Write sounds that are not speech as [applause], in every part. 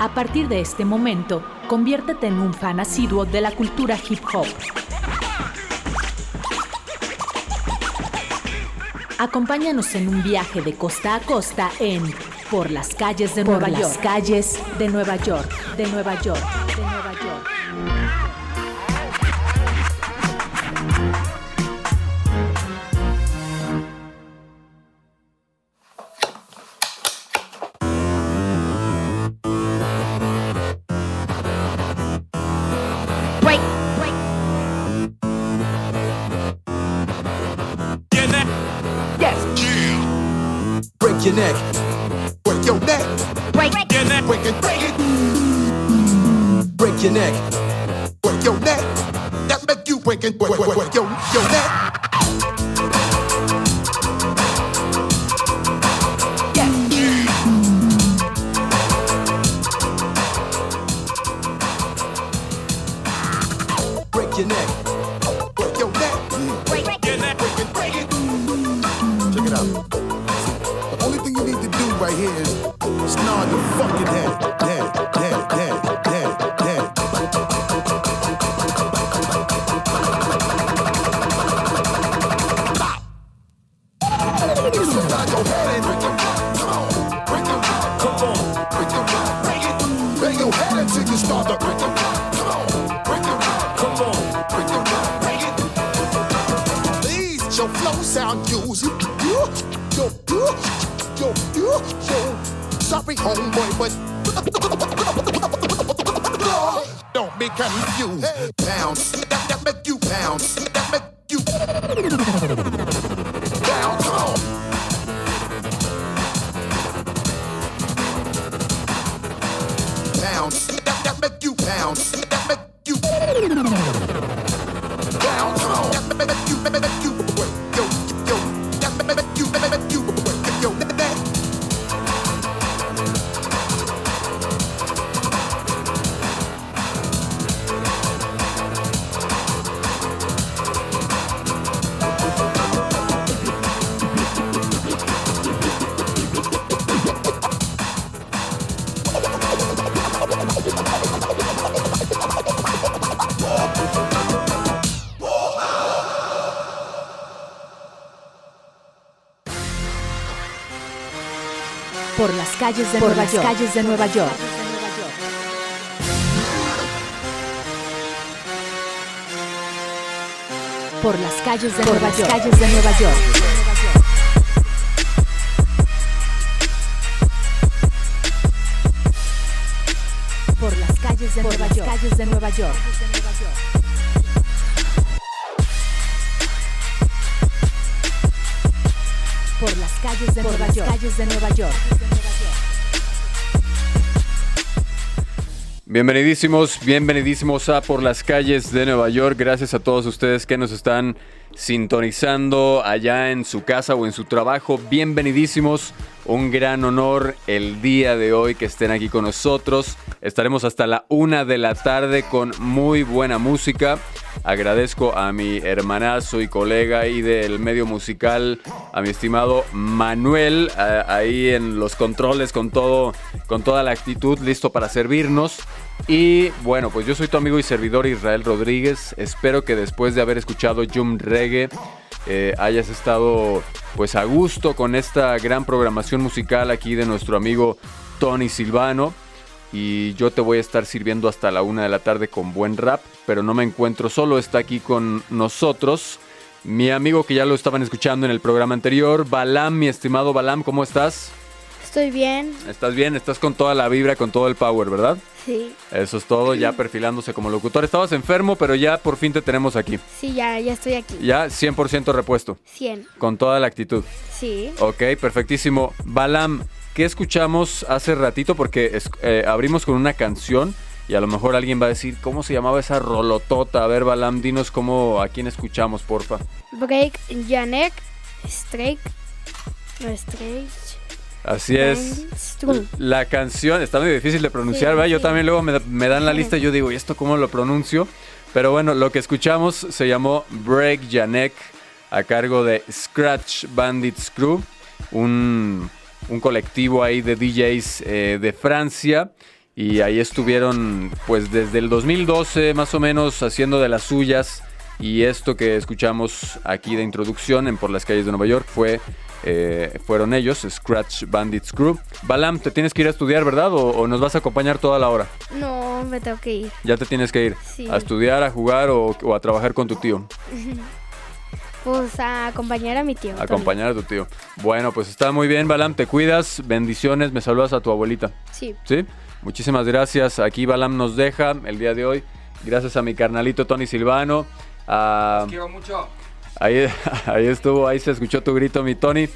A partir de este momento, conviértete en un fan asiduo de la cultura hip hop. Acompáñanos en un viaje de costa a costa en Por las calles de Nueva York. calles de Nueva York, de Nueva York, Bang your head until you start to break your Come on. Break your Come on. Break your Break it. Please, your flow sound used. Yo, yo, yo, yo, yo, yo. Sorry, homeboy, but [laughs] don't be confused. Bounce, that, that make you bounce. That make you that make you bounce. That make you bounce. Come on. That make you, calles de Nueva York. calles de Nueva York. Por las calles de Nueva York. calles de Nueva York. Por las calles de Nueva York. calles de Nueva York. Por las calles de Nueva York. calles de Nueva York. Bienvenidísimos, bienvenidísimos a Por las calles de Nueva York. Gracias a todos ustedes que nos están sintonizando allá en su casa o en su trabajo. Bienvenidísimos. Un gran honor el día de hoy que estén aquí con nosotros. Estaremos hasta la una de la tarde con muy buena música. Agradezco a mi hermanazo y colega ahí del medio musical, a mi estimado Manuel, a- ahí en los controles con todo, con toda la actitud, listo para servirnos. Y bueno, pues yo soy tu amigo y servidor Israel Rodríguez. Espero que después de haber escuchado Jum Reggae eh, hayas estado pues a gusto con esta gran programación musical aquí de nuestro amigo Tony Silvano. Y yo te voy a estar sirviendo hasta la una de la tarde con buen rap, pero no me encuentro solo, está aquí con nosotros. Mi amigo que ya lo estaban escuchando en el programa anterior, Balam, mi estimado Balam, ¿cómo estás? Estoy bien, ¿Estás bien? Estás con toda la vibra, con todo el power, ¿verdad? sí. Eso es todo, ya perfilándose como locutor. Estabas enfermo, pero ya por fin te tenemos aquí. Sí, ya, ya estoy aquí. Ya 100% repuesto, 100. con toda la actitud. Sí. Ok, perfectísimo. Balam, ¿qué escuchamos hace ratito? Porque es- eh, abrimos con una canción y a lo mejor alguien va a decir, ¿cómo se llamaba esa rolotota? A ver, Balam, dinos cómo, a quién escuchamos, porfa. Break, Janek, Strike, no Strike, Así es. La canción está muy difícil de pronunciar, Sí, ¿verdad? Yo también luego me, me dan la lista y yo digo, ¿y esto cómo lo pronuncio? Pero bueno, lo que escuchamos se llamó Break Janek a cargo de Scratch Bandits Crew, un, un colectivo ahí de DJs eh, de Francia. y ahí estuvieron pues desde el 2012 más o menos haciendo de las suyas y esto que escuchamos aquí de introducción en Por las calles de Nueva York fue eh, fueron ellos, Scratch Bandits Crew. Balam, te tienes que ir a estudiar, ¿verdad? ¿O, o nos vas a acompañar toda la hora? No, me tengo que ir. Ya te tienes que ir Sí. a estudiar, a jugar o, o a trabajar con tu tío. [laughs] Pues a acompañar a mi tío. Acompañar a tu tío. Bueno, pues está muy bien, Balam. Te cuidas. Bendiciones. Me saludas a tu abuelita. Sí. ¿Sí? Muchísimas gracias. Aquí Balam nos deja el día de hoy. Gracias a mi carnalito Tony Silvano. A- Quiero mucho. Ahí, [laughs] ahí estuvo, ahí se escuchó tu grito, mi Tony.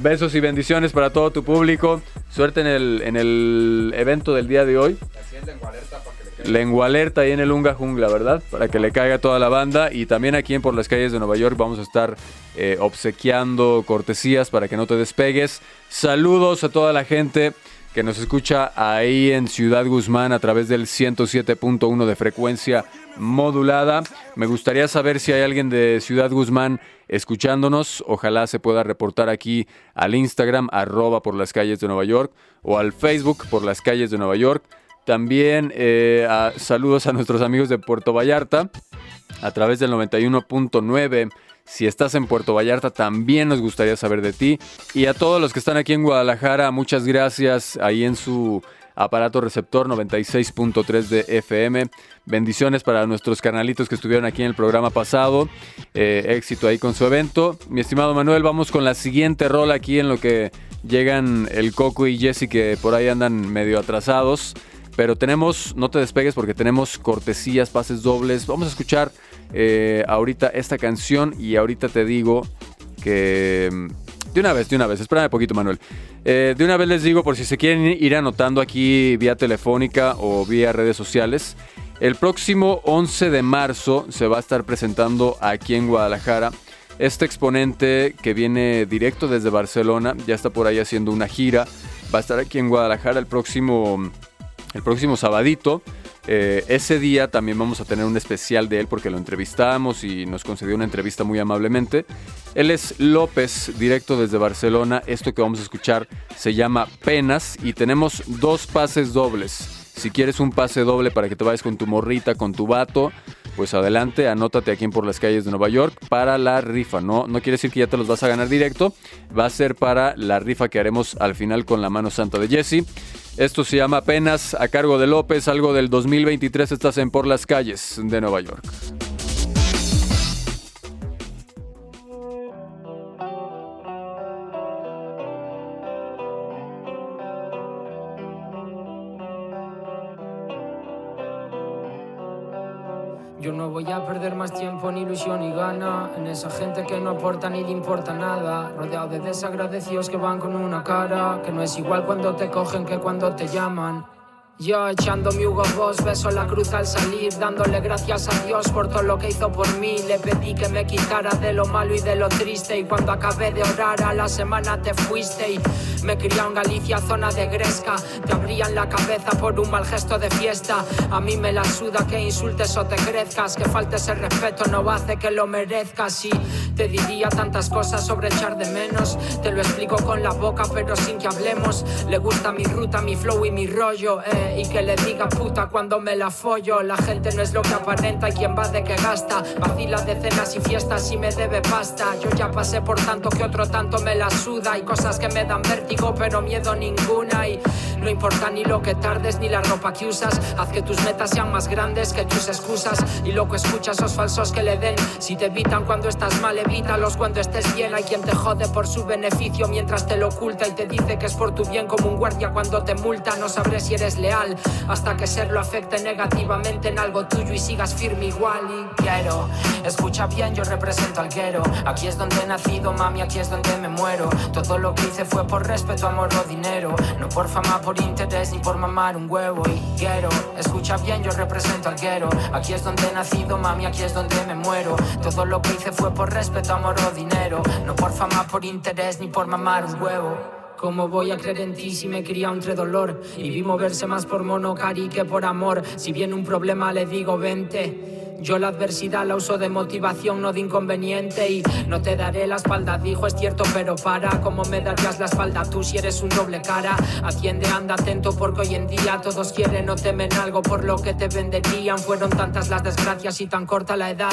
Besos y bendiciones para todo tu público. Suerte en el, en el evento del día de hoy. Así es lengua alerta para que le quede. Lengua alerta ahí en el Unga Jungla, ¿verdad? Para que le caiga toda la banda. Y también aquí en Por las calles de Nueva York vamos a estar eh, obsequiando cortesías para que no te despegues. Saludos a toda la gente que nos escucha ahí en Ciudad Guzmán a través del 107.1 de frecuencia modulada. Me gustaría saber si hay alguien de Ciudad Guzmán escuchándonos. Ojalá se pueda reportar aquí al Instagram, arroba por las calles de Nueva York, o al Facebook por las calles de Nueva York. También eh, saludos a nuestros amigos de Puerto Vallarta a través del 91.9. Si estás en Puerto Vallarta, también nos gustaría saber de ti. Y a todos los que están aquí en Guadalajara, muchas gracias ahí en su aparato receptor 96.3 de FM. Bendiciones para nuestros carnalitos que estuvieron aquí en el programa pasado. Eh, éxito ahí con su evento. Mi estimado Manuel, vamos con la siguiente rola aquí en lo que llegan el Coco y Jesse que por ahí andan medio atrasados. Pero tenemos, no te despegues porque tenemos cortesías, pases dobles. Vamos a escuchar eh, ahorita esta canción y ahorita te digo que... De una vez, de una vez, espérame poquito Manuel. Eh, de una vez les digo por si se quieren ir anotando aquí vía telefónica o vía redes sociales. El próximo 11 de marzo se va a estar presentando aquí en Guadalajara este exponente que viene directo desde Barcelona, ya está por ahí haciendo una gira, va a estar aquí en Guadalajara el próximo, el próximo sabadito. Eh, ese día también vamos a tener un especial de él porque lo entrevistamos y nos concedió una entrevista muy amablemente. Él es López, directo desde Barcelona. Esto que vamos a escuchar se llama Penas y tenemos dos pases dobles. Si quieres un pase doble para que te vayas con tu morrita, con tu vato, pues adelante, anótate aquí en por las calles de Nueva York para la rifa. No, no quiere decir que ya te los vas a ganar directo, va a ser para la rifa que haremos al final con la mano santa de Jesse. Esto se llama apenas a cargo de López, algo del 2023 estás en por las calles de Nueva York. Voy a perder más tiempo, ni ilusión ni gana en esa gente que no aporta ni le importa nada. Rodeado de desagradecidos que van con una cara que no es igual cuando te cogen que cuando te llaman. Yo echando mi Hugo Boss, beso la cruz al salir, dándole gracias a Dios por todo lo que hizo por mí. Le pedí que me quitara de lo malo y de lo triste. Y cuando acabé de orar, a la semana te fuiste. Y me crié en Galicia, zona de Gresca. Te abrían la cabeza por un mal gesto de fiesta. A mí me la suda que insultes o te crezcas. Que faltes el respeto no hace que lo merezcas. Y te diría tantas cosas sobre echar de menos. Te lo explico con la boca, pero sin que hablemos. Le gusta mi ruta, mi flow y mi rollo. eh, y que le diga puta cuando me la follo. La gente no es lo que aparenta y quien va de que gasta. Vacila de cenas y fiestas y me debe pasta. Yo ya pasé por tanto que otro tanto me la suda. Hay cosas que me dan vértigo, pero miedo ninguna. Y no importa ni lo que tardes ni la ropa que usas. Haz que tus metas sean más grandes que tus excusas. Y loco escucha esos falsos que le den. Si te evitan cuando estás mal, evítalos cuando estés bien. Hay quien te jode por su beneficio mientras te lo oculta y te dice que es por tu bien como un guardia cuando te multa. No sabré si eres leal hasta que serlo afecte negativamente en algo tuyo y sigas firme igual. Y quiero, escucha bien, yo represento al guero. Aquí es donde he nacido, mami, aquí es donde me muero. Todo lo que hice fue por respeto, amor o dinero. No por fama, por interés ni por mamar un huevo. Y quiero, escucha bien, yo represento al guero. Aquí es donde he nacido, mami, aquí es donde me muero. Todo lo que hice fue por respeto, amor o dinero. No por fama, por interés ni por mamar un huevo. ¿Cómo voy a creer en ti si me cría entre dolor? Y vi moverse más por monocari que por amor. Si viene un problema le digo vente. Yo la adversidad la uso de motivación, no de inconveniente. Y no te daré la espalda, dijo, es cierto, pero para. ¿Cómo me darías la espalda tú si eres un doble cara? Atiende, anda atento, porque hoy en día todos quieren o temen algo por lo que te venderían. Fueron tantas las desgracias y tan corta la edad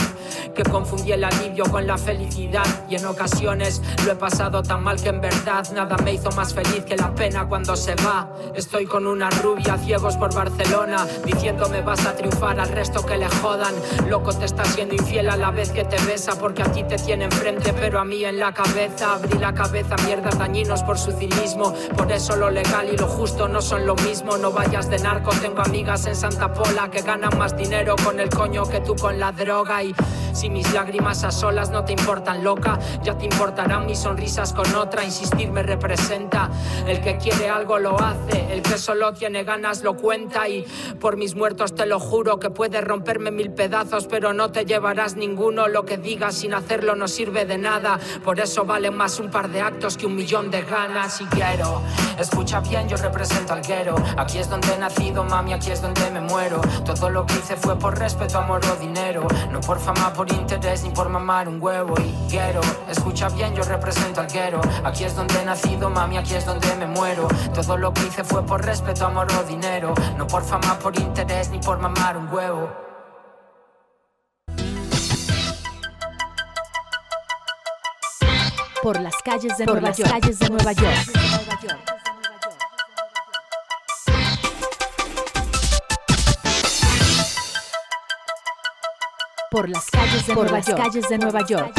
que confundí el alivio con la felicidad. Y en ocasiones lo he pasado tan mal que en verdad nada me hizo más feliz que la pena cuando se va. Estoy con una rubia, ciegos por Barcelona, diciéndome vas a triunfar al resto que le jodan. Loco, te está siendo infiel a la vez que te besa, porque a ti te tiene enfrente, pero a mí en la cabeza. Abrí la cabeza, mierdas dañinos por su cinismo. Por eso lo legal y lo justo no son lo mismo. No vayas de narco, tengo amigas en Santa Pola que ganan más dinero con el coño que tú con la droga. Y si mis lágrimas a solas no te importan, loca, ya te importarán mis sonrisas con otra. Insistir me representa. El que quiere algo lo hace, el que solo tiene ganas lo cuenta. Y por mis muertos te lo juro que puedes romperme mil pedazos, pero no te llevarás ninguno. Lo que digas sin hacerlo no sirve de nada. Por eso vale más un par de actos que un millón de ganas. Y quiero, escucha bien, yo represento al guero. Aquí es donde he nacido, mami, aquí es donde me muero. Todo lo que hice fue por respeto, amor o dinero. No por fama, por interés ni por mamar un huevo. Y quiero, escucha bien, yo represento al guero. Aquí es donde he nacido, mami, aquí es donde me muero. Todo lo que hice fue por respeto, amor o dinero. No por fama, por interés ni por mamar un huevo. Por las calles de, Nueva, York. calles de Nueva York. Por las calles de, Nueva, York. calles de Nueva York.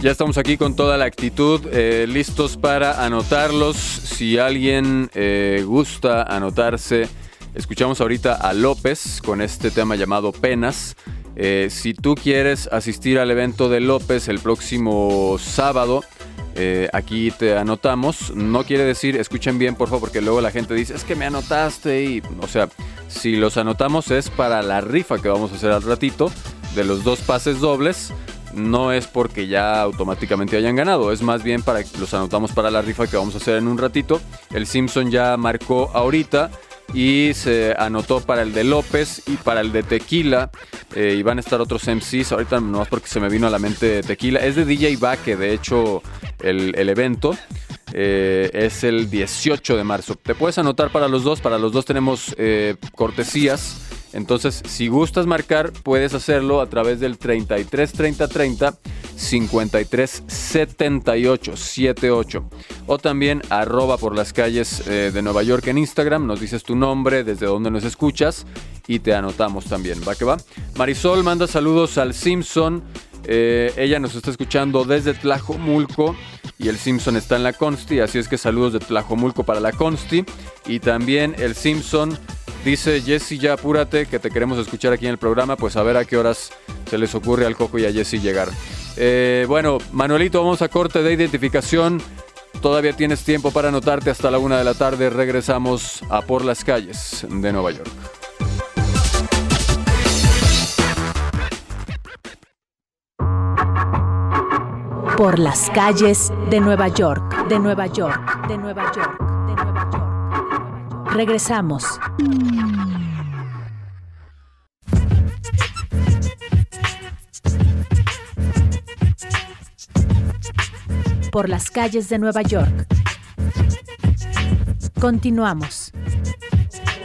Ya estamos aquí con toda la actitud, eh, listos para anotarlos. Si alguien eh, gusta anotarse, escuchamos ahorita a López con este tema llamado Penas. Eh, si tú quieres asistir al evento de López el próximo sábado, aquí te anotamos. No quiere decir, escuchen bien por favor, porque luego la gente dice, es que me anotaste y, o sea, si los anotamos es para la rifa que vamos a hacer al ratito de los dos pases dobles no es porque ya automáticamente hayan ganado, es más bien para que los anotamos para la rifa que vamos a hacer en un ratito. El Simpson ya marcó ahorita y se anotó para el de López y para el de Tequila. Eh, y van a estar otros MCs, ahorita nomás porque se me vino a la mente Tequila. Es de DJ Baque, de hecho, el, evento. Eh, es el 18 de marzo. Te puedes anotar para los dos, para los dos tenemos eh, cortesías. Entonces, si gustas marcar, puedes hacerlo a través del 33 30 30 53 78 78 o también arroba por las calles eh, de Nueva York en Instagram. Nos dices tu nombre, desde dónde nos escuchas y te anotamos también. ¿Va que va? Marisol manda saludos al Simpson. Ella nos está escuchando desde Tlajomulco y el Simpson está en la Consti, así es que saludos de Tlajomulco para la Consti. Y también el Simpson Dice Jesse, ya apúrate, que te queremos escuchar aquí en el programa, pues a ver a qué horas se les ocurre al Coco y a Jesse llegar. Eh, bueno, Manuelito, vamos a corte de identificación. Todavía tienes tiempo para anotarte hasta la una de la tarde. Regresamos a Por las calles de Nueva York. Por las calles de Nueva York, de Nueva York, de Nueva York. Regresamos. Por las calles de Nueva York. Continuamos.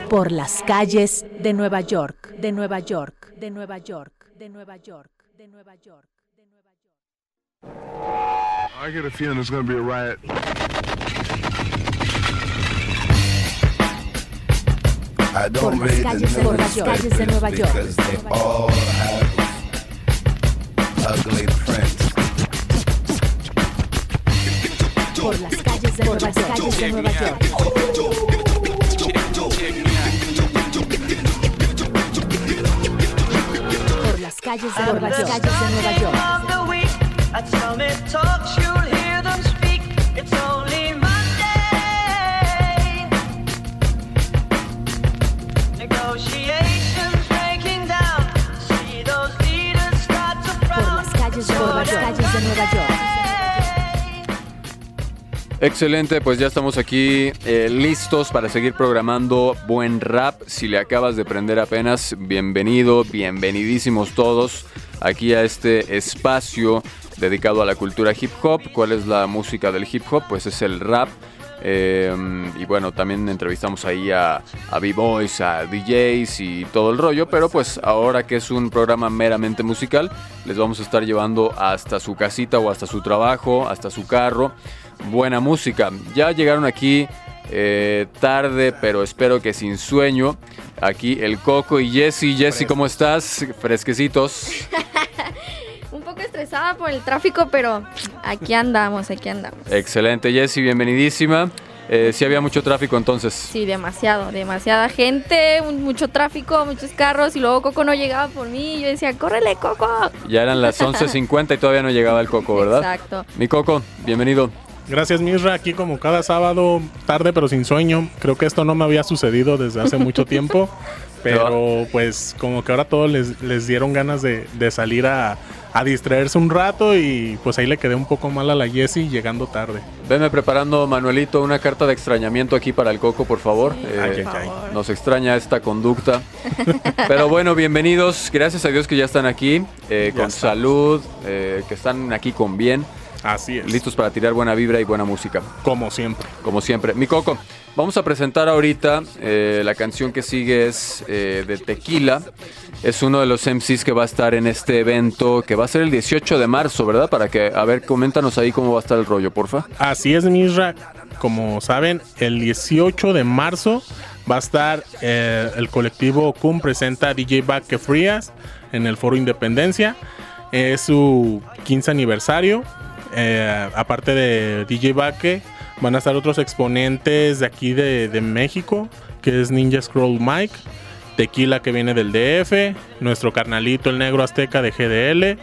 Por las calles de Nueva York, de Nueva York, de Nueva York, de Nueva York, de Nueva York, de Nueva York. I get a feeling there's going to be a riot. I don't read the newspapers de Nueva York. because they all have ugly prints. Por las calles de Nueva York. Calles de Nueva York. Por las calles de Nueva York. Calles de Nueva York. Excelente, pues ya estamos aquí eh, listos para seguir programando buen rap. Si le acabas de prender apenas, bienvenido, bienvenidísimos todos aquí a este espacio dedicado a la cultura hip hop. ¿Cuál es la música del hip hop? Pues es el rap. Eh, y bueno, también entrevistamos ahí a, a B-Boys, a DJs y todo el rollo, pero pues ahora que es un programa meramente musical, les vamos a estar llevando hasta su casita o hasta su trabajo, hasta su carro. Buena música. Ya llegaron aquí eh, tarde, pero espero que sin sueño. Aquí el Coco y Jesse. Jesse, ¿cómo estás? Fresquecitos. [laughs] Un poco estresada por el tráfico, pero aquí andamos, aquí andamos. Excelente, Jesse, bienvenidísima. Eh, sí había mucho tráfico entonces. Sí, demasiado, demasiada gente, un- mucho tráfico, muchos carros y luego Coco no llegaba por mí y yo decía, córrele Coco. Ya eran las [laughs] 11.50 y todavía no llegaba el Coco, ¿verdad? Exacto. Mi Coco, bienvenido. Gracias Misra, aquí como cada sábado, tarde pero sin sueño. Creo que esto no me había sucedido desde hace mucho [laughs] tiempo, pero pues como que ahora todos les, les dieron ganas de, de salir a, a distraerse un rato y pues ahí le quedé un poco mal a la Jessie llegando tarde. Venme preparando, Manuelito, una carta de extrañamiento aquí para el Coco, por favor. Eh. Nos extraña esta conducta. [laughs] Pero bueno, bienvenidos. Gracias a Dios que ya están aquí, eh, Ya con estamos. salud, eh, que están aquí con bien, Así es. listos para tirar buena vibra y buena música, Como siempre. como siempre. Mi Coco, vamos a presentar ahorita eh, la canción que sigue es eh, de Tequila. Es uno de los MCs que va a estar en este evento, que va a ser el 18 de marzo, ¿verdad? Para que, a ver, coméntanos ahí cómo va a estar el rollo, porfa. Así es, Misra. Como saben, el 18 de marzo va a estar eh, el colectivo CUM presenta a DJ Baque Frías en el Foro Independencia. Es su 15 aniversario. Eh, aparte de DJ Baque, van a estar otros exponentes de aquí de, México, que es Ninja Scroll Mike, Tequila que viene del DF, nuestro carnalito el negro azteca de GDL,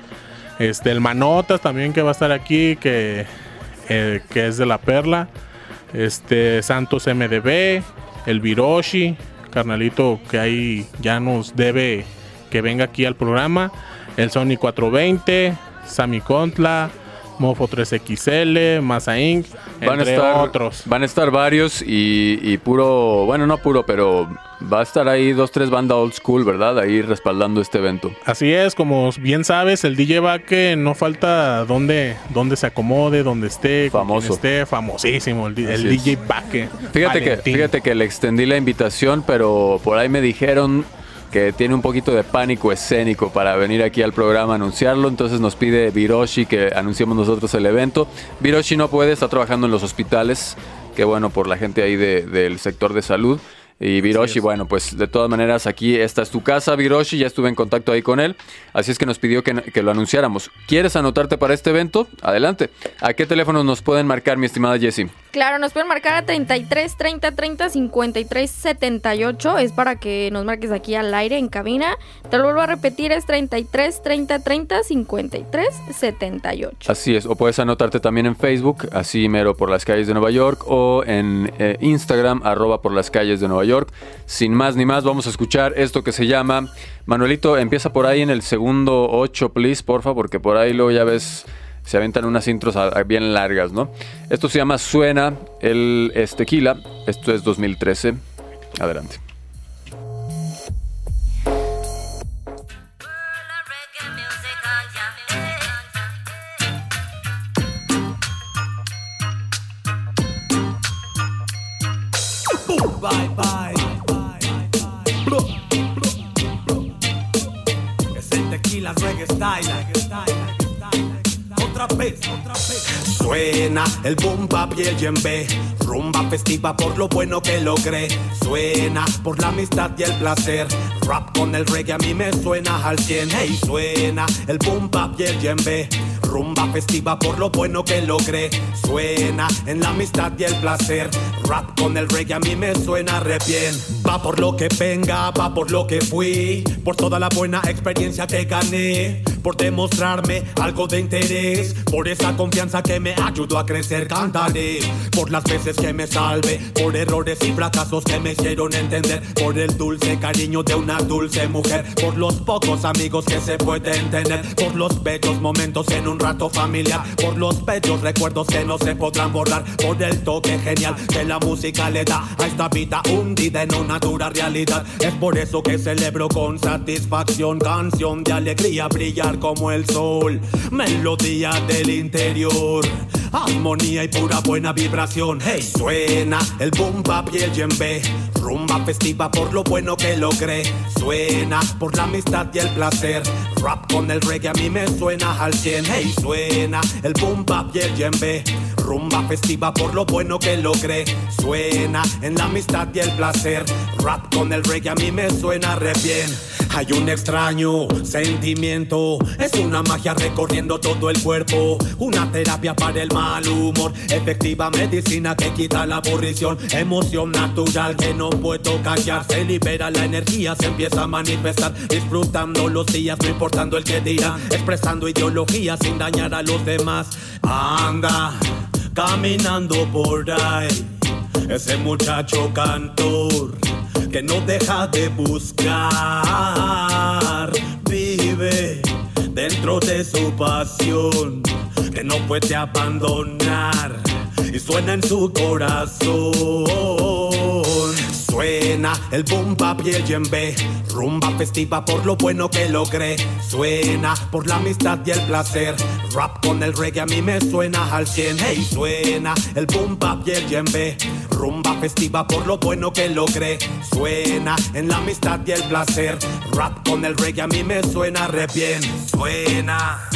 este, el Manotas también que va a estar aquí, que eh, que es de la Perla, este Santos MDB, el Viroshi, carnalito que ahí ya nos debe que venga aquí al programa, el Sony 420, Sammy Contla, Mofo 3XL, Masa Inc., Van a, entre estar, otros. van a estar varios y, y puro, bueno, no puro, pero va a estar ahí dos, tres bandas old school, ¿verdad? Ahí respaldando este evento. Así es, como bien sabes, el DJ Baque no falta donde, donde se acomode, donde esté, Famoso. esté, famosísimo, el, el. DJ Baque. Fíjate que, fíjate que le extendí la invitación, pero por ahí me dijeron que tiene un poquito de pánico escénico para venir aquí al programa a anunciarlo, entonces nos pide Viroshi que anunciemos nosotros el evento. Viroshi no puede, está trabajando en los hospitales, que bueno, por la gente ahí de- del sector de salud. Y Viroshi, bueno, pues de todas maneras aquí esta es tu casa, Viroshi, ya estuve en contacto ahí con él, así es que nos pidió que, que lo anunciáramos. ¿Quieres anotarte para este evento? Adelante. ¿A qué teléfono nos pueden marcar, mi estimada Jessie? Claro, nos pueden marcar a 33 30 30 53 78. Es para que nos marques aquí al aire en cabina. Te lo vuelvo a repetir, es 33 30 30 53 78. Así es, o puedes anotarte también en Facebook, así mero por las calles de Nueva York, o en eh, Instagram, arroba por las calles de Nueva York. Sin más ni más, vamos a escuchar esto que se llama. Manuelito, empieza por ahí en el segundo 8, please, porfa, porque por ahí luego ya ves, se aventan unas intros bien largas, ¿no? Esto se llama Suena, el es tequila, esto es 2013. Adelante. Bye bye. Es el tequila reggae style. Otra vez, otra vez. Suena el boom bap y el djembe. Rumba festiva por lo bueno que logré. Suena por la amistad y el placer. Rap con el reggae a mí me suena al 100. Hey, suena el boom bap y el djembe. Rumba festiva por lo bueno que logré. Suena en la amistad y el placer. Rap con el reggae a mí me suena re bien. Va por lo que venga, va por lo que fui. Por toda la buena experiencia que gané. Por demostrarme algo de interés, por esa confianza que me ayudó a crecer, cantaré, por las veces que me salve, por errores y fracasos que me hicieron entender, por el dulce cariño de una dulce mujer, por los pocos amigos que se pueden tener, por los bellos momentos en un rato familiar, por los bellos recuerdos que no se podrán borrar, por el toque genial que la música le da a esta vida hundida en una dura realidad. Es por eso que celebro con satisfacción, canción de alegría, brillar como el sol, melodía del interior. Armonía y pura buena vibración. Hey, suena el boom bap y el djembe. Rumba festiva por lo bueno que logré. Suena por la amistad y el placer. Rap con el reggae a mí me suena al 100. Hey, suena el boom bap y el djembe. Rumba festiva por lo bueno que logré. Suena en la amistad y el placer. Rap con el reggae a mí me suena re bien. Hay un extraño sentimiento. Es una magia recorriendo todo el cuerpo. Una terapia para el mal humor. Efectiva medicina que quita la aburrición. Emoción natural que no puedo callar. Se libera la energía, se empieza a manifestar. Disfrutando los días, no importando el que dirá. Expresando ideología sin dañar a los demás. Anda caminando por ahí. Ese muchacho cantor que no deja de buscar. Vive dentro de su pasión que no puede abandonar y suena en su corazón. Suena el boom bap y el djembe, rumba festiva por lo bueno que logré. Suena por la amistad y el placer, rap con el reggae a mí me suena al 100. Hey, suena el boom bap y el djembe, rumba festiva por lo bueno que logré. Suena en la amistad y el placer, rap con el reggae a mí me suena re bien. Suena.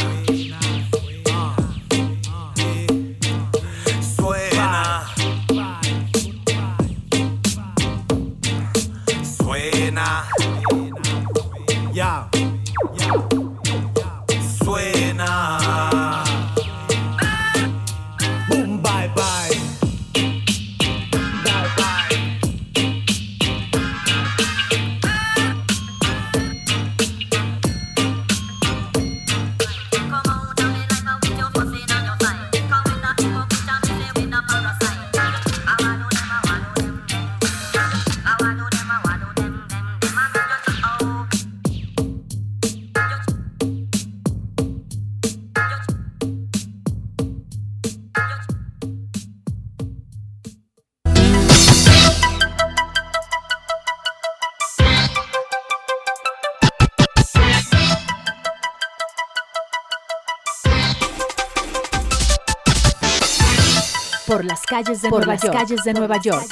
Calles de Por Nueva las York. calles de Nueva York.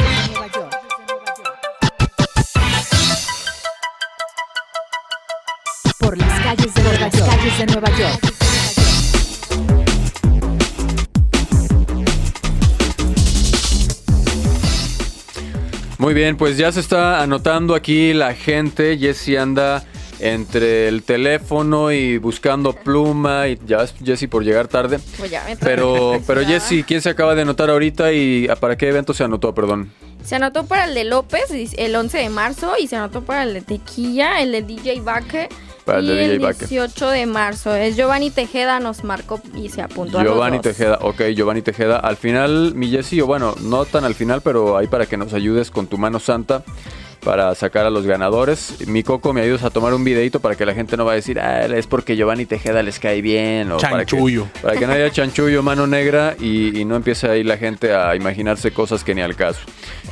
Por las calles de Por Nueva las York. calles de Nueva York. Muy bien, pues ya se está anotando aquí la gente. Jesse anda entre el teléfono y buscando pluma y ya Jesse por llegar tarde. Pues ya me Pero, [laughs] pero Ya. Jesse, ¿quién se acaba de anotar ahorita y ah, para qué evento se anotó? Perdón. Se anotó para el de López el 11 de marzo y se anotó para el de Tequilla, el de DJ Baque. Para el y de DJ el Baque. 18 de marzo. Es Giovanni Tejeda, nos marcó y se apuntó a Giovanni los dos. Tejeda, ok, Giovanni Tejeda. Al final, mi Jesse, o bueno, no tan al final, pero ahí para que nos ayudes con tu mano santa para sacar a los ganadores. Mi Coco, me ayudas a tomar un videito para que la gente no va a decir, ah, es porque Giovanni Tejeda les cae bien. O para que- Chanchullo. Para que, no haya chanchullo, mano negra y, y no empiece ahí la gente a imaginarse cosas que ni al caso.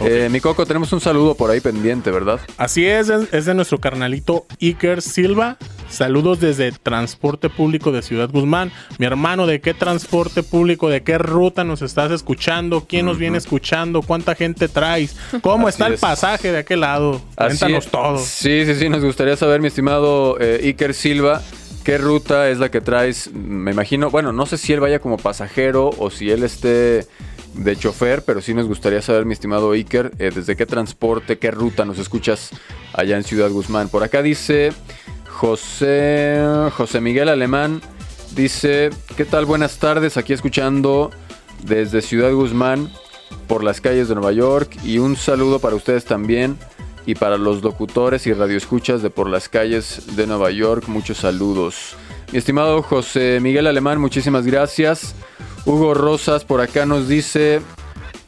Eh, mi Coco, tenemos un saludo por ahí pendiente, ¿verdad? Así es, es, de nuestro carnalito Iker Silva. Saludos desde Transporte Público de Ciudad Guzmán. Mi hermano, ¿de qué transporte público, de qué ruta nos estás escuchando? ¿Quién nos viene escuchando? ¿Cuánta gente traes? ¿Cómo Así está el pasaje de aquel lado? Así Cuéntanos es. todo. Sí, sí, sí, nos gustaría saber, mi estimado eh, Iker Silva, qué ruta es la que traes. Me imagino, bueno, no sé si él vaya como pasajero o si él esté de chofer, pero sí nos gustaría saber, mi estimado Iker, eh, desde qué transporte, qué ruta nos escuchas allá en Ciudad Guzmán. Por acá dice José, José Miguel Alemán, dice, ¿qué tal? Buenas tardes, aquí escuchando desde Ciudad Guzmán por las calles de Nueva York y un saludo para ustedes también y para los locutores y radioescuchas de por las calles de Nueva York, muchos saludos. Mi estimado José Miguel Alemán, muchísimas gracias. Hugo Rosas por acá nos dice,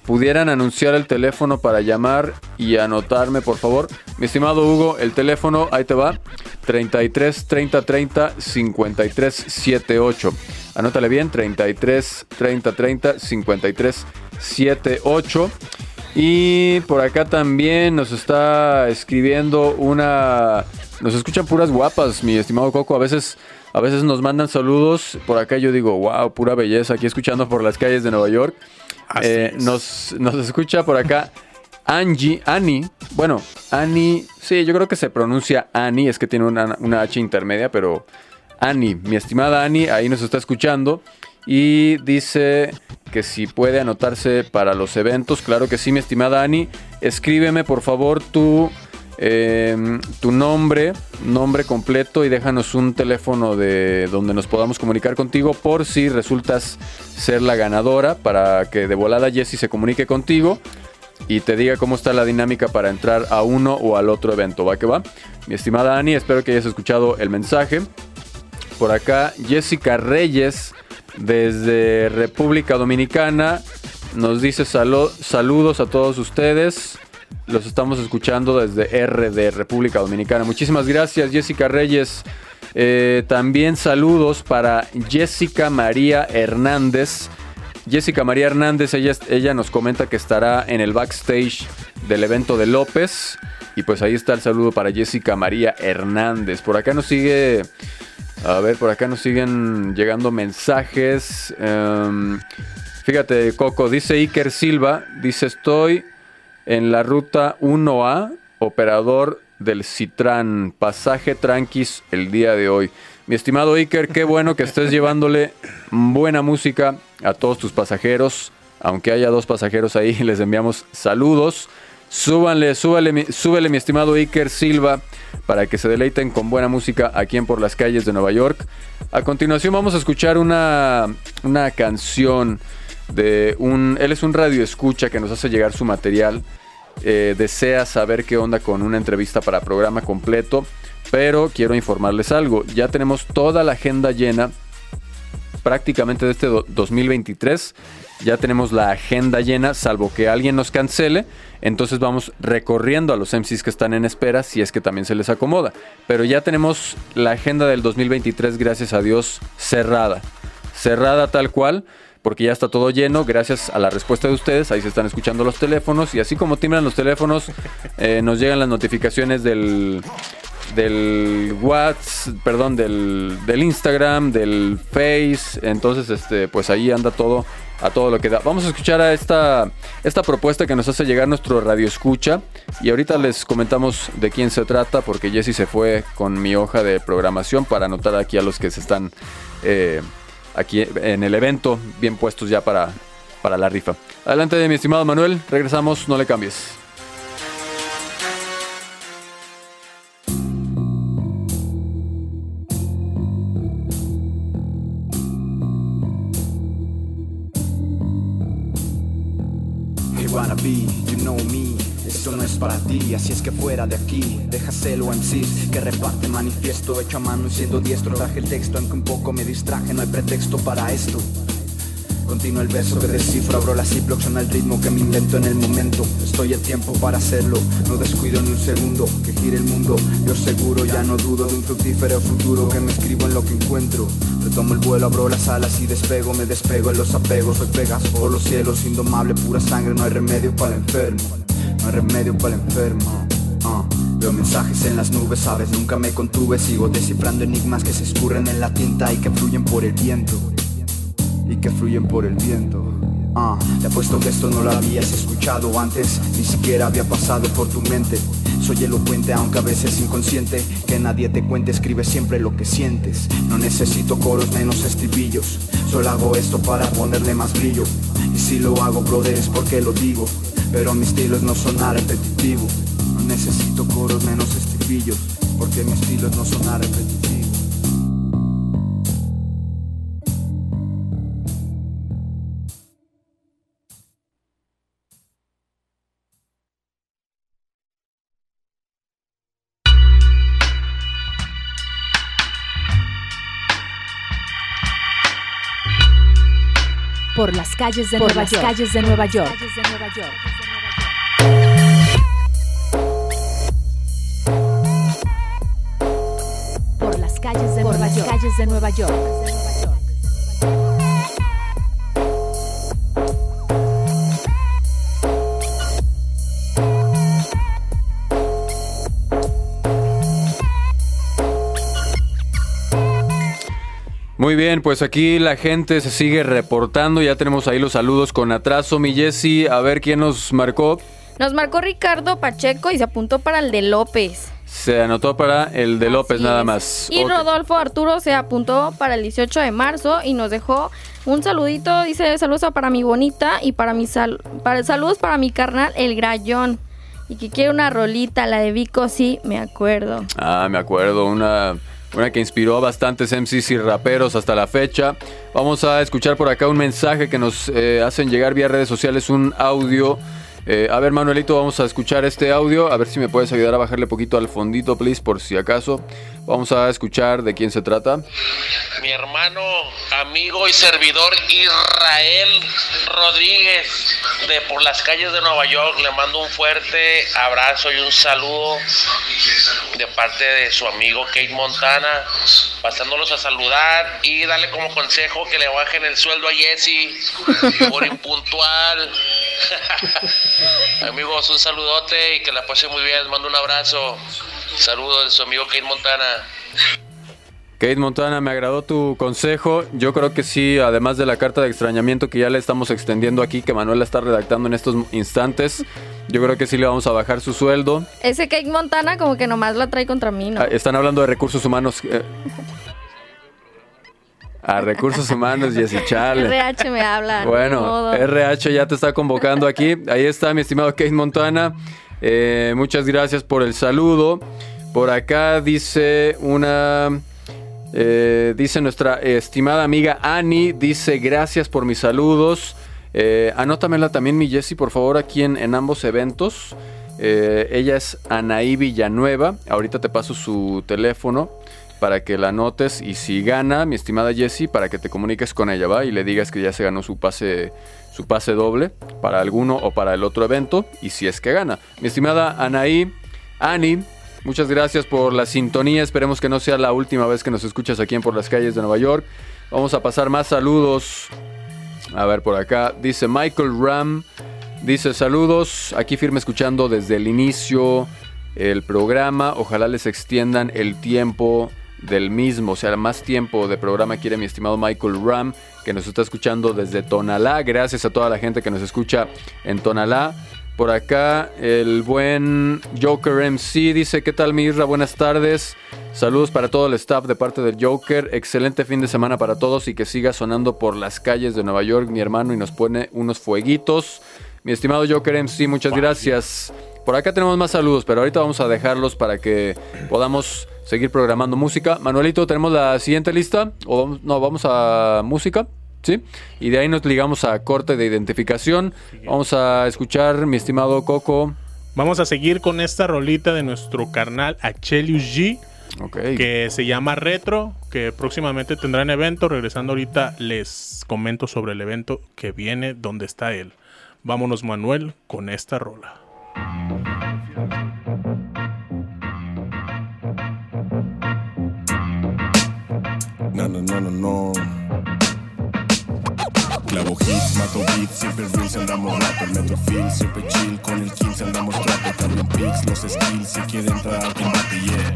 pudieran anunciar el teléfono para llamar y anotarme, por favor. Mi estimado Hugo, el teléfono, ahí te va, 33 30 30 53 78. Anótale bien, 33 30 30 53 78. Y por acá también nos está escribiendo una... Nos escuchan puras guapas, mi estimado Coco. A veces, a veces nos mandan saludos. Por acá yo digo, wow, pura belleza. Aquí escuchando por las calles de Nueva York. Eh, nos, nos escucha por acá Angie, Annie. Bueno, Annie, sí, yo creo que se pronuncia Annie. Es que tiene una, una H intermedia, pero Annie, mi estimada Annie, ahí nos está escuchando. Y dice que si puede anotarse para los eventos. Claro que sí, mi estimada Ani. Escríbeme por favor tu, eh, tu nombre, nombre completo y déjanos un teléfono de donde nos podamos comunicar contigo por si resultas ser la ganadora para que de volada Jessy se comunique contigo y te diga cómo está la dinámica para entrar a uno o al otro evento. ¿Va que va? Mi estimada Ani, espero que hayas escuchado el mensaje. Por acá, Jessica Reyes desde República Dominicana. Nos dice saludos a todos ustedes. Los estamos escuchando desde RD, República Dominicana. Muchísimas gracias, Jessica Reyes. Eh, también saludos para Jessica María Hernández. Jessica María Hernández, ella, ella nos comenta que estará en el backstage del evento de López. Y pues ahí está el saludo para Jessica María Hernández. Por acá nos sigue a ver, por acá nos siguen llegando mensajes. Em, fíjate, Coco, dice Iker Silva, dice estoy en la ruta 1A, operador del Citran, pasaje tranquis el día de hoy. Mi estimado Iker, qué bueno que estés llevándole buena música a todos tus pasajeros. Aunque haya dos pasajeros ahí, [laughs] les enviamos saludos. Súbanle, súbale, súbele mi estimado Iker Silva para que se deleiten con buena música aquí en Por las calles de Nueva York. A continuación vamos a escuchar una, una canción de un... Él es un radio escucha que nos hace llegar su material. Eh, desea saber qué onda con una entrevista para programa completo. Pero quiero informarles algo. Ya tenemos toda la agenda llena prácticamente de este 2023 ya tenemos la agenda llena, salvo que alguien nos cancele. Entonces vamos recorriendo a los MCs que están en espera si es que también se les acomoda. Pero ya tenemos la agenda del 2023, gracias a Dios, cerrada. Cerrada tal cual, porque ya está todo lleno, gracias a la respuesta de ustedes. Ahí se están escuchando los teléfonos y así como timbran los teléfonos, eh, nos llegan las notificaciones del del WhatsApp, perdón, del, del, Instagram, del Face. Entonces, este, pues ahí anda todo a todo lo que da. Vamos a escuchar a esta, esta propuesta que nos hace llegar nuestro radio escucha. Y ahorita les comentamos de quién se trata, porque Jesse se fue con mi hoja de programación para anotar aquí a los que se están eh, aquí en el evento, bien puestos ya para, para la rifa. Adelante, mi estimado Manuel, regresamos, no le cambies. Para ti, así es que fuera de aquí Déjaselo en cis, que reparte manifiesto Hecho a mano y siendo diestro Traje el texto, aunque un poco me distraje No hay pretexto para esto Continúa el verso que descifro, abro la Ziploc, son el ritmo que me invento en el momento. Estoy a tiempo para hacerlo, no descuido ni un segundo, que gire el mundo. Yo seguro, ya no dudo de un fructífero futuro que me escribo en lo que encuentro. Retomo el vuelo, abro las alas y despego, me despego en los apegos. Soy pegas por los cielos, indomable, pura sangre, no hay remedio para el enfermo. No hay remedio para el enfermo. Uh. Veo mensajes en las nubes, sabes, nunca me contuve Sigo descifrando enigmas que se escurren en la tinta y que fluyen por el viento y que fluyen por el viento. Ah, te apuesto que esto no lo habías escuchado antes, ni siquiera había pasado por tu mente. Soy elocuente aunque a veces inconsciente, que nadie te cuente, escribe siempre lo que sientes. No necesito coros menos estribillos, solo hago esto para ponerle más brillo. Y si lo hago, brother, es porque lo digo, pero mi estilo es no sonar repetitivo. No necesito coros menos estribillos Porque mi estilo es no sonar repetitivo. Por las calles de, por las Calles de Nueva York. Nueva las York. calles de Nueva York. Muy bien, pues aquí la gente se sigue reportando. Ya tenemos ahí los saludos con atraso. Mi Jessy, a ver quién nos marcó. Nos marcó Ricardo Pacheco y se apuntó para el de López. Se anotó para el de López Así nada es. más. Y. Rodolfo Arturo se apuntó para el 18 de marzo y nos dejó un saludito. Dice saludos para mi bonita y para mi sal para, saludos para mi carnal el Grayón. Y que quiere una rolita, la de Vico, sí, me acuerdo. Ah, me acuerdo, una, una que inspiró a bastantes MCs y raperos hasta la fecha. Vamos a escuchar por acá un mensaje que nos eh, hacen llegar vía redes sociales, un audio. Eh, a ver, Manuelito, vamos a escuchar este audio. A ver si me puedes ayudar a bajarle poquito al fondito, please, por si acaso. Vamos a escuchar de quién se trata. Mi hermano, amigo y servidor Israel Rodríguez de por las calles de Nueva York le mando un fuerte abrazo y un saludo de parte de su amigo Kate Montana, pasándolos a saludar y darle como consejo que le bajen el sueldo a Jesse por [laughs] impuntual. [laughs] Amigos, un saludote y que la pasen muy bien. Les mando un abrazo. Saludos de su amigo Kate Montana. Kate Montana, me agradó tu consejo. Yo creo que sí, además de la carta de extrañamiento que ya le estamos extendiendo aquí, que Manuel la está redactando en estos instantes, yo creo que sí le vamos a bajar su sueldo. Ese Cake Montana como que nomás la trae contra mí, ¿no? Ah, Están hablando de recursos humanos. eh. [laughs] A recursos humanos, Jessy Chale. RH me habla. Bueno. RH ya te está convocando aquí. Ahí está mi estimado Kate Montana. Eh, muchas gracias por el saludo. Por acá dice una... eh, dice nuestra estimada amiga Ani, dice gracias por mis saludos. Eh, anótamela también mi Jessie, por favor, aquí en, en ambos eventos. Eh, ella es Anaí Villanueva. Ahorita te paso su teléfono para que la anotes y si gana, mi estimada Jessie, para que te comuniques con ella, ¿va? Y le digas que ya se ganó su pase, su pase doble para alguno o para el otro evento y si es que gana. Mi estimada Anaí, Ani, muchas gracias por la sintonía. Esperemos que no sea la última vez que nos escuchas aquí en Por las calles de Nueva York. Vamos a pasar más saludos. A ver, por acá dice Michael Ram. Dice saludos, aquí firme escuchando desde el inicio el programa. Ojalá les extiendan el tiempo del mismo, o sea, más tiempo de programa quiere mi estimado Michael Ram, que nos está escuchando desde Tonalá. Gracias a toda la gente que nos escucha en Tonalá. Por acá, el buen Joker MC dice: ¿Qué tal, mi Isra? Buenas tardes. Saludos para todo el staff de parte del Joker. Excelente fin de semana para todos y que siga sonando por las calles de Nueva York, mi hermano, y nos pone unos fueguitos. Mi estimado Joker MC, muchas gracias. Por acá tenemos más saludos, pero ahorita vamos a dejarlos para que podamos seguir programando música. Manuelito, ¿tenemos la siguiente lista? ¿O vamos- no, vamos a música? ¿Sí? Y de ahí nos ligamos a corte de identificación. Vamos a escuchar, mi estimado Coco. Vamos a seguir con esta rolita de nuestro carnal Achelius G. Que se llama Retro, que próximamente tendrán evento. Regresando ahorita les comento sobre el evento que viene, donde está él. Vámonos Manuel con esta rola. No, no, no. Clavo hits, mato beats, siempre reels andamos rato. El metro feel, siempre chill, con el 15 andamos trato. Cambian pics, los skills, si quiere entrar al combate, yeah.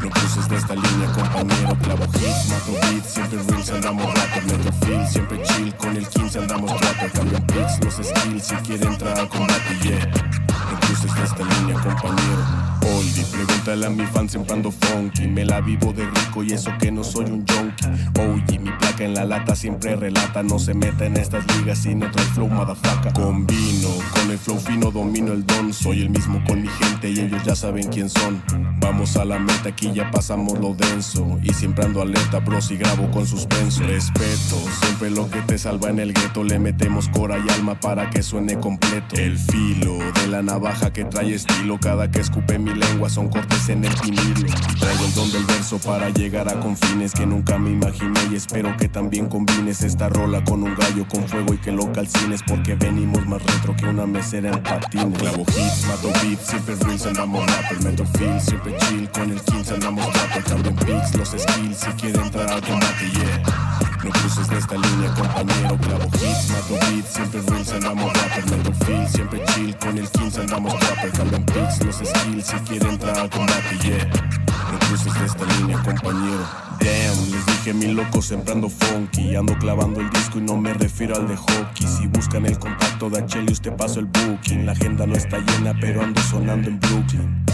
No cruces de esta línea, compañero. Clavo hits, mato beats, siempre reels andamos rato. El metro feel, siempre chill, con el 15 andamos trato. Cambian pics, los skills, si quiere entrar al combate, yeah. No cruces de esta línea, compañero. Oldie, pregúntale a mi fan siempre ando funky. Me la vivo de rico y eso que no soy un junkie. Oye, mi placa en la lata siempre relata. No se meta en estas ligas si no trae flow, motherfucker. Combino con el flow fino, domino el don. Soy el mismo con mi gente y ellos ya saben quién son. Vamos a la meta, aquí ya pasamos lo denso. Y siempre ando alerta, bros, y grabo con suspenso. Respeto, siempre lo que te salva en el gueto. Le metemos cora y alma para que suene completo. El filo de la navaja que trae estilo. Cada que escupe mi lengua son cortes en el vinilo. Traigo el don del verso para llegar a confines que nunca me imaginé. Y espero que también combines esta rola con un gallo con fuego y que lo calcines. Porque venimos más retro que una mesera en patines. Clavo hits, mato beats, siempre reels andamos rapper. Meto feel, siempre chill. Con el 15 andamos rapper. Cambio pics, los skills. Si quiere entrar al combate, yeah. No cruces de esta línea, compañero. Clavo hits, mato beats, siempre reels andamos rapper. Meto feel, siempre chill. Con el 15 andamos rapper. Cambio pics, los skills. Si quiere entrar al combate, yeah. No cruces de esta línea, compañero. Damn, les dije mi loco sembrando funky. Ando clavando el disco y no me refiero al de hockey. Si buscan el contacto de Achelios, te paso el booking. La agenda no está llena, pero ando sonando en Brooklyn.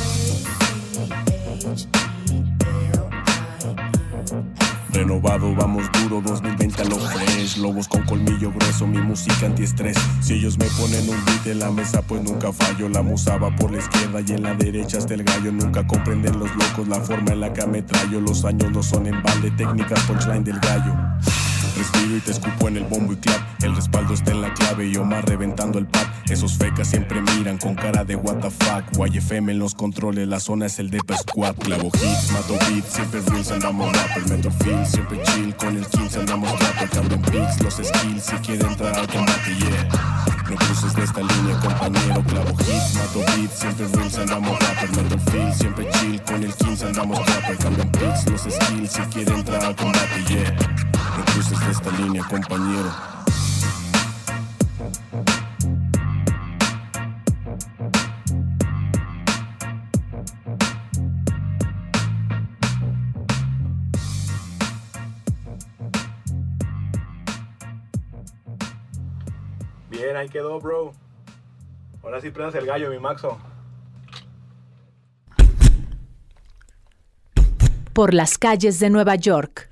Renovado, vamos duro, 2020 a lo fresh. Lobos con colmillo grueso, mi música antiestrés. Si ellos me ponen un beat en la mesa, pues nunca fallo. La musa va por la izquierda y en la derecha está el gallo. Nunca comprenden los locos la forma en la que ametrallo Los años no son en balde, técnicas punchline del gallo Respiro y te escupo en el bombo y clap. El respaldo está en la clave y Omar reventando el pad. Esos fecas siempre miran con cara de what the fuck. YFM en los controles, la zona es el Depa Squad. Clavo hits, mato beats, siempre reels andamos rapper. Meto feel, siempre chill, con el 15 andamos rapper. Cambio pics, los skills, si quiere entrar al combate, yeah. No cruces de esta línea, compañero. Clavo hits, mato beats, siempre reels andamos rapper. Meto feel, siempre chill, con el 15 andamos rapper. Cambio pics, los skills, si quiere entrar al combate, yeah. Cruces de esta línea, compañero. Bien, ahí quedó, bro. Ahora sí prendas el gallo, mi Maxo. Por las calles de Nueva York.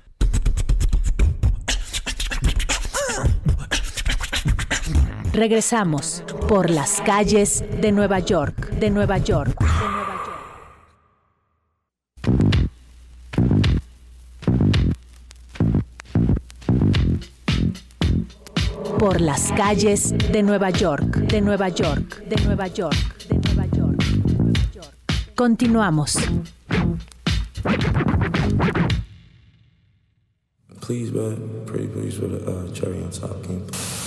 Regresamos por las calles de Nueva York, de Nueva York. Por las calles de Nueva York, de Nueva York, de Nueva York, de Nueva York. Continuamos. Please, bud. Pretty please with uh, cherry on top.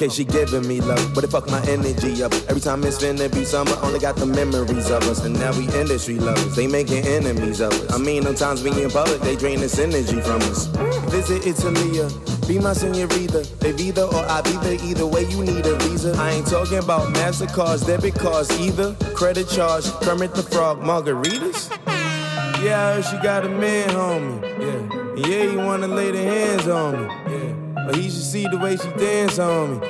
Okay, she giving me love, but it fuck my energy up. Every time it's finna be summer, only got the memories of us. And now we industry lovers, they making enemies of us. I mean, sometimes we in public, they drain this energy from us. Visit Italia, be my senorita. They either or I be there, either way you need a visa. I ain't talking about MasterCards, debit cards either. Credit charge, Kermit the Frog, margaritas. Yeah, I heard she got a man, homie. Yeah, yeah, you wanna lay the hands on me. Yeah, but he should see the way she dance on me.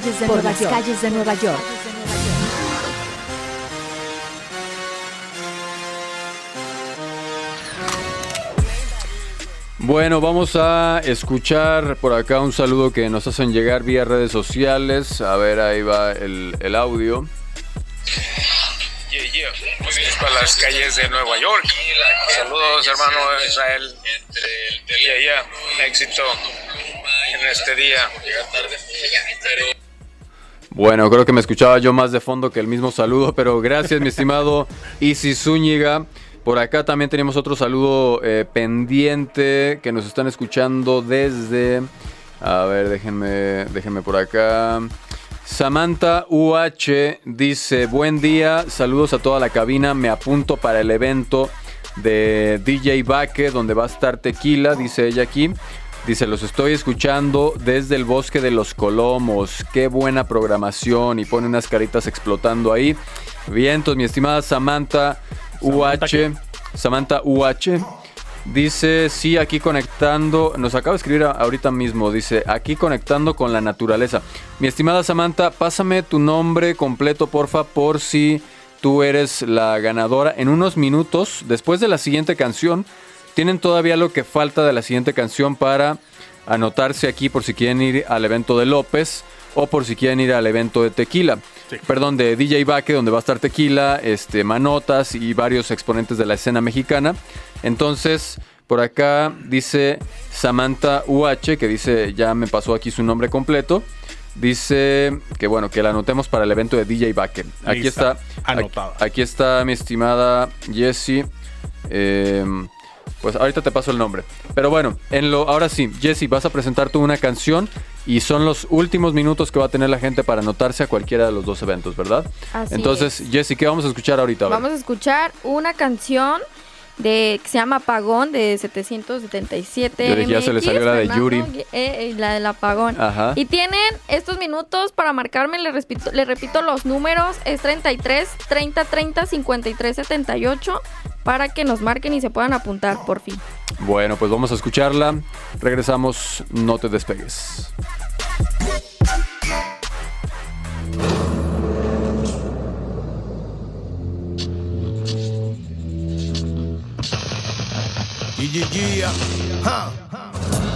Calles de Nueva York. calles de Nueva York. Bueno, vamos a escuchar por acá un saludo que nos hacen llegar vía redes sociales. A ver, ahí va el, el audio. Yeah, yeah. Pues es para las calles de Nueva York. Saludos, hermano Israel. Yeah, yeah. Éxito en este día. Bueno, creo que me escuchaba yo más de fondo que el mismo saludo, [laughs] pero gracias, mi estimado Isis Zúñiga. Por acá también tenemos otro saludo eh, pendiente que nos están escuchando desde. A ver, déjenme, déjenme por acá. Samantha UH dice: Buen día, saludos a toda la cabina. Me apunto para el evento de DJ Baque, donde va a estar Tequila, dice ella aquí. Dice, los estoy escuchando desde el bosque de los Colomos. Qué buena programación. Y pone unas caritas explotando ahí. Vientos, mi estimada Samantha UH. Samantha UH. Dice, sí, aquí conectando. Nos acaba de escribir ahorita mismo. Dice, aquí conectando con la naturaleza. Mi estimada Samantha, pásame tu nombre completo, porfa, por si tú eres la ganadora. En unos minutos, después de la siguiente canción, tienen todavía lo que falta de la siguiente canción para anotarse aquí por si quieren ir al evento de López o por si quieren ir al evento de Tequila. Perdón, de DJ Baque, donde va a estar Tequila, este, Manotas y varios exponentes de la escena mexicana. Entonces, por acá dice Samantha UH, que dice, ya me pasó aquí su nombre completo. Dice que bueno, que la anotemos para el evento de DJ Baque. Aquí Lista, está. anotada. Aquí, aquí está mi estimada Jessie. Eh, pues ahorita te paso el nombre. Pero bueno, en lo, ahora sí, Jessie, vas a presentar tú una canción y son los últimos minutos que va a tener la gente para anotarse a cualquiera de los dos eventos, ¿verdad? Así Entonces, Jessie, ¿qué vamos a escuchar ahorita? A. Vamos a escuchar una canción de que se llama Apagón de 777. Yo dije, ya se le MX, salió la de Fernando, Yuri. eh, eh, la del apagón. Ajá. Y tienen estos minutos para marcarme, les repito, les repito los números, es 33, 30, 30, 53, 78, para que nos marquen y se puedan apuntar por fin. Bueno, pues vamos a escucharla. Regresamos, no te despegues. Yeah, yeah, yeah. Ja.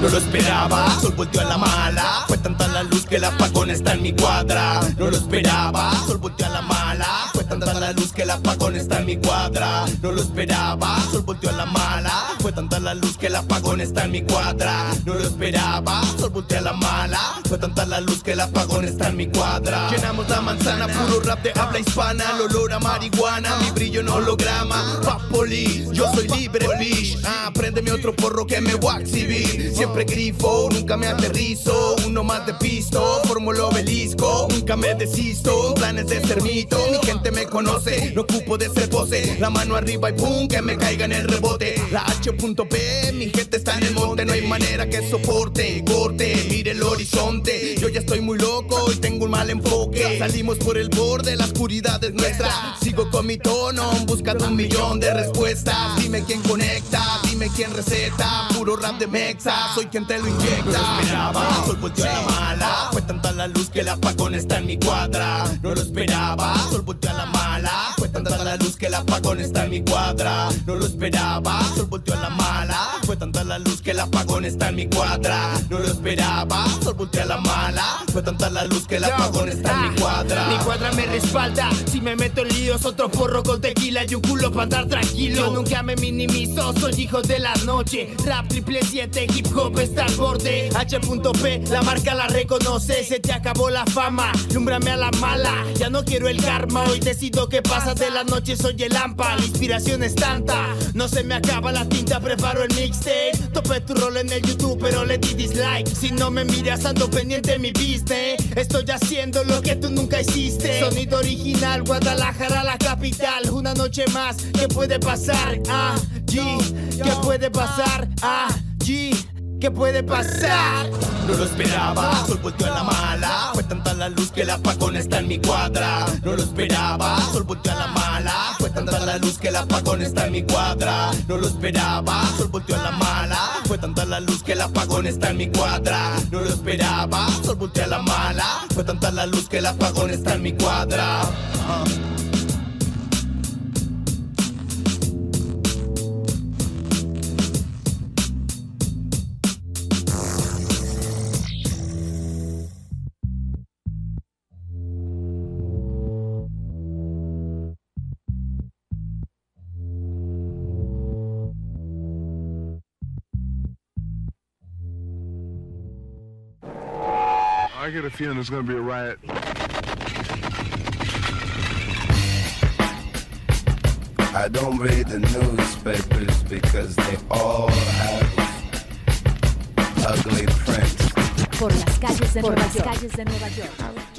No lo esperaba, sol volteó a la mala. Fue tanta la luz que el apagón está en mi cuadra. No lo esperaba, sol volteó a la mala. Fue tanta la luz que el apagón está en mi cuadra. No lo esperaba, sol volteó a la mala. Fue tanta la luz que el apagón está en mi cuadra. No lo esperaba, sol volteó a la mala. Fue tanta la luz que el apagón está en mi cuadra. Llenamos la manzana, puro rap de habla hispana. El olor a marihuana, mi brillo en holograma. Papoli, yo soy libre, bitch. Ah, préndeme otro porro que me voy a exhibir. Grifo, nunca me aterrizo. Uno más de pisto, formulo obelisco. Nunca me desisto, planes de ser mito. Mi gente me conoce, no ocupo de ser pose. La mano arriba y pum, que me caiga en el rebote. La H.P, mi gente está en el monte. No hay manera que soporte, corte, mire el horizonte. Yo ya estoy muy loco y tengo un mal enfoque. Salimos por el borde, la oscuridad es nuestra. Sigo con mi tono, buscando un millón de respuestas. Dime quién conecta, dime quién receta. Puro rap de mexa, soy quien te lo inyecta. No lo esperaba, sol volteó a la mala. Fue tanta la luz que el apagón está en mi cuadra. No lo esperaba, sol volteó a la mala. Fue tanta la luz que el apagón está en mi cuadra. No lo esperaba, sol volteó a la mala. Fue tanta la luz que el apagón está en mi cuadra. No lo esperaba, sol volteó a la mala. Fue tanta la luz que el apagón está en mi cuadra. Mi cuadra me respalda. Si me meto en líos, otro porro con tequila y un culo para andar tranquilo. Yo nunca me minimizo, soy hijo de la noche. Rap triple 7, hip hop está al borde. H.P, la marca la reconoce. Se te acabó la fama, lumbrame a la mala. Ya no quiero el karma, hoy decido que pasa de la noche. Soy el AMPA, la inspiración es tanta. No se me acaba la tinta, preparo el mixtape. Topé tu rol en el YouTube, pero le di dislike. Si no me miras, ando pendiente de mi business. Estoy haciendo lo que tú nunca hiciste. Sonido original, Guadalajara, la capital. Una noche más, ¿qué puede pasar? Ah, G, ¿qué puede pasar? Ah, G. ¿Qué puede pasar? No lo esperaba, sol volteó a la mala. Fue tanta la luz que el apagón está en mi cuadra. No lo esperaba, sol volteó a la mala. Fue tanta la luz que el apagón está en mi cuadra. No lo esperaba, sol volteó a la mala. Fue tanta la luz que el apagón está en mi cuadra. No lo esperaba, sol volteó a la mala. Fue tanta la luz que el apagón está en mi cuadra. Get a feeling there's gonna be a riot. I don't read the newspapers because they all have ugly prints. Por las calles de, Nueva, las calles de Nueva York.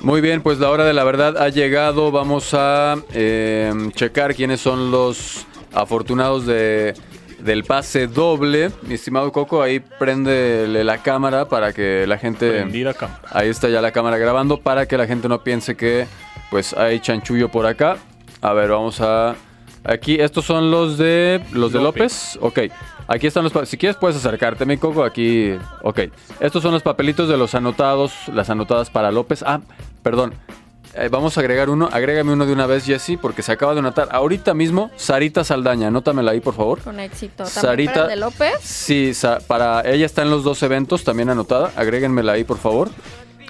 Muy bien, pues la hora de la verdad ha llegado. Vamos a eh, checar quiénes son los afortunados de, del pase doble. Mi estimado Coco, ahí prendele la cámara para que la gente... Prendí la cámara. Ahí está ya la cámara grabando para que la gente no piense que pues hay chanchullo por acá. A ver, vamos a... Aquí, estos son los de los de López. Ok. Aquí están los Si quieres puedes acercarte, mi Coco. Aquí. Ok. Estos son los papelitos de los anotados. Las anotadas para López. Ah, perdón. Eh, vamos a agregar uno. Agrégame uno de una vez, Jesse, porque se acaba de anotar. Ahorita mismo, Sarita Saldaña. Anótamela ahí, por favor. Con éxito. También Sarita- para el de López. Sí, para ella está en los dos eventos también anotada. Agréguenmela ahí, por favor.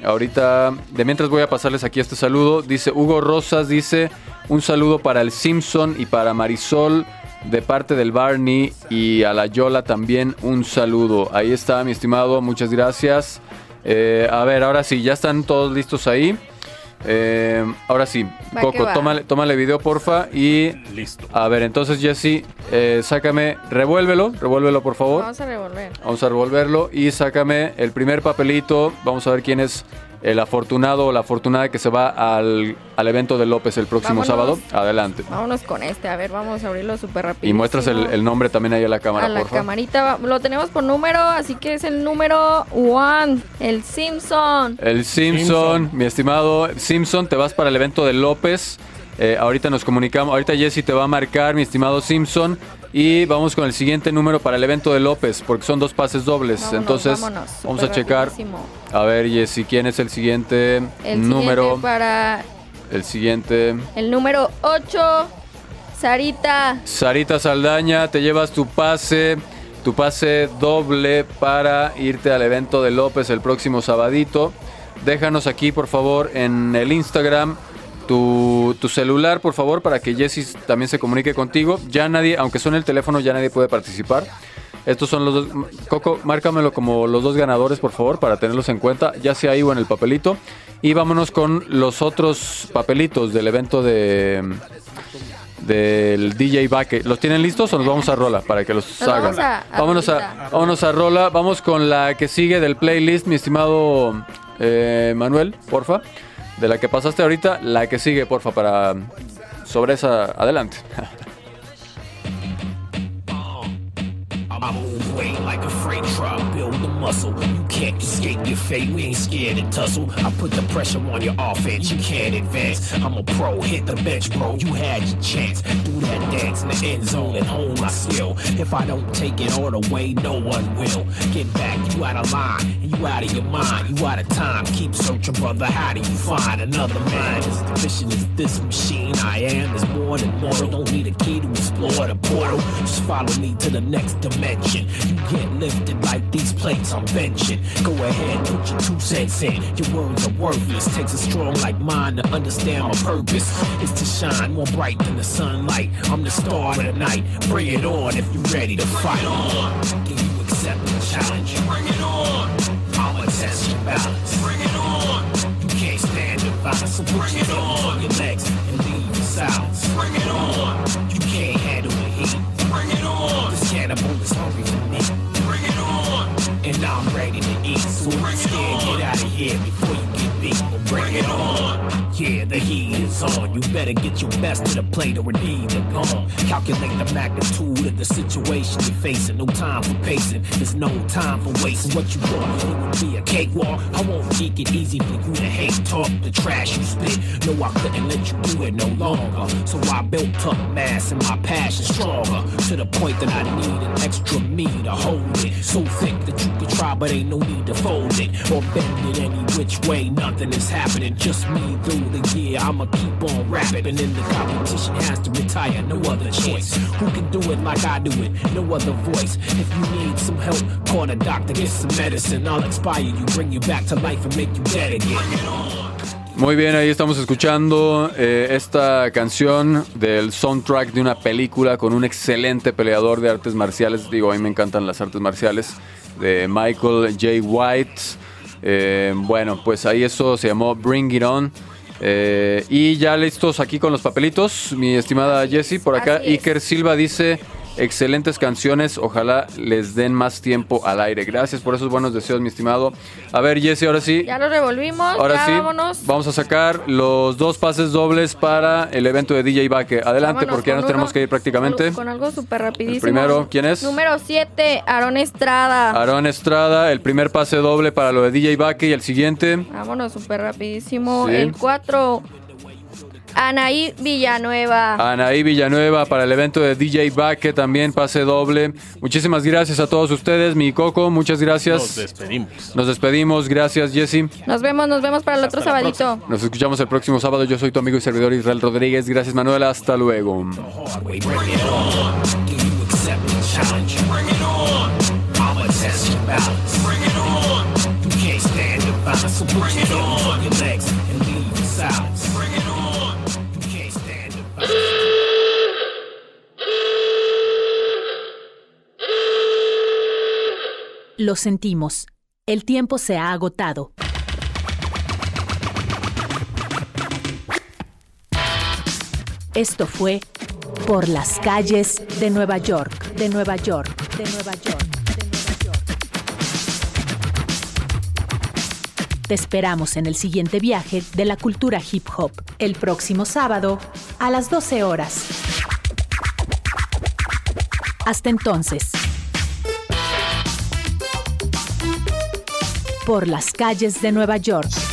Ahorita, de mientras voy a pasarles aquí este saludo. Dice Hugo Rosas, dice un saludo para el Simpson y para Marisol de parte del Barney y a la Yola también un saludo. Ahí está, mi estimado, muchas gracias. Eh, a ver, ahora sí, ya están todos listos ahí. Eh, ahora sí, Va Coco, tómale, tómale video, porfa. Y. Listo. A ver, entonces, Jesse, eh, sácame, revuélvelo, revuélvelo, por favor. Vamos a revolver. Vamos a revolverlo y sácame el primer papelito. Vamos a ver quién es el afortunado o la afortunada que se va al, al evento de López el próximo Vámonos. sábado. Adelante. Vámonos con este. A ver, vamos a abrirlo súper rápido. Y muestras el, el nombre también ahí a la cámara, a la por favor. camarita. Lo tenemos por número, así que es el número one. El Simpson. El Simpson, mi estimado Simpson, te vas para el evento de López. Eh, ahorita nos comunicamos, ahorita Jesse te va a marcar, mi estimado Simpson. Y vamos con el siguiente número para el evento de López, porque son dos pases dobles. Vámonos, Entonces, vámonos, vamos a checar. rapidísimo. A ver, Jesse, ¿quién es el siguiente El número? siguiente para El siguiente. el número 8. Sarita. Sarita Saldaña, te llevas tu pase, tu pase doble para irte al evento de López el próximo sabadito. Déjanos aquí, por favor, en el Instagram tu, tu celular, por favor, para que Jessy también se comunique contigo. Ya nadie, aunque suene el teléfono, ya nadie puede participar. Estos son los dos. Coco, márcamelo como los dos ganadores, por favor, para tenerlos en cuenta, ya sea ahí o en el papelito. Y vámonos con los otros papelitos del evento de del DJ Baque. ¿Los tienen listos o nos vamos a Rola para que los Nos hagan? vamos a- a vámonos, a, vámonos a Rola. Vamos con la que sigue del playlist, mi estimado eh, Manuel, porfa. De la que pasaste ahorita, la que sigue, porfa, para sobre esa. Adelante. [laughs] Muscle. You can't escape your fate, we ain't scared to tussle. I put the pressure on your offense, you can't advance. I'm a pro, hit the bench, bro, you had your chance. Do that dance in the end zone and hone my skill. If I don't take it all the way, no one will. Get back, you out of line, you out of your mind, you out of time. Keep searching, brother, how do you find another man? Is the mission is this machine I am is more than mortal. Don't need a key to explore the portal. Just follow me to the next dimension. You get lifted like these plates Go ahead, put your two cents in. Your words are worthless. Takes a strong like mine to understand my purpose. Is to shine more bright than the sunlight. I'm the star of the night. Bring it on if you're ready to fight. Bring it on. Can you accept the challenge? Bring it on. I'ma test your balance. Bring it on. You can't stand the violence, so put your hands on your legs and leave the silence. Bring it on. You So scared, get out of here before you get beat. Bring it on. Yeah, the heat is on. You better get your best to the plate or it the gone. Calculate the magnitude of the situation you're facing. No time for pacing. There's no time for wasting. What you want? It would be a cakewalk. I won't make it easy for you to hate talk the trash you spit. No, I couldn't let you do it no longer. So I built up mass and my passion stronger to the point that I need an extra me to hold it. So thick that you could try, but ain't no need to fold it or bend it any which way. Nothing is happening. Just me through the. I'ma keep on rapping, and the competition has to retire. No other choice. Who can do it like I do it? No other voice. If you need some help, call a doctor, get some medicine. I'll expire you, bring you back to life. Muy bien, ahí estamos escuchando eh, esta canción del soundtrack de una película con un excelente peleador de artes marciales. Digo, a mí me encantan las artes marciales de Michael J. White. Eh, bueno, pues ahí eso se llamó Bring It On. Eh, y ya listos aquí con los papelitos, mi estimada Jessie. Por acá. Iker Silva dice: Excelentes canciones, ojalá les den más tiempo al aire. Gracias por esos buenos deseos, mi estimado. A ver, Jessie, ahora sí. Ya lo revolvimos. Ahora ya sí, vámonos. vamos a sacar los dos pases dobles para el evento de DJ Baque. Adelante, Vámonos porque ya nos tenemos que ir prácticamente. Con, algo súper rapidísimo. El primero, ¿quién es? Número 7, Aaron Estrada. Aarón Estrada, el primer pase doble para lo de DJ Baque y el siguiente. Vámonos súper rapidísimo. Sí. El 4, Anaí Villanueva. Anaí Villanueva para el evento de DJ Baque, también pase doble. Muchísimas gracias a todos ustedes. Mi Coco, muchas gracias. Nos despedimos. Nos despedimos. Gracias, Jesse. Nos vemos, nos vemos para el otro sabadito. Nos escuchamos el próximo sábado. Yo soy tu amigo y servidor Israel Rodríguez. Gracias, Manuela. Hasta luego. Bring it on. Lo sentimos. El tiempo se ha agotado. Esto fue Por las calles de Nueva York, de Nueva York, de Nueva York, de Nueva York. Te esperamos en el siguiente viaje de la cultura hip hop, el próximo sábado a las 12 horas. Hasta entonces. Por las calles de Nueva York.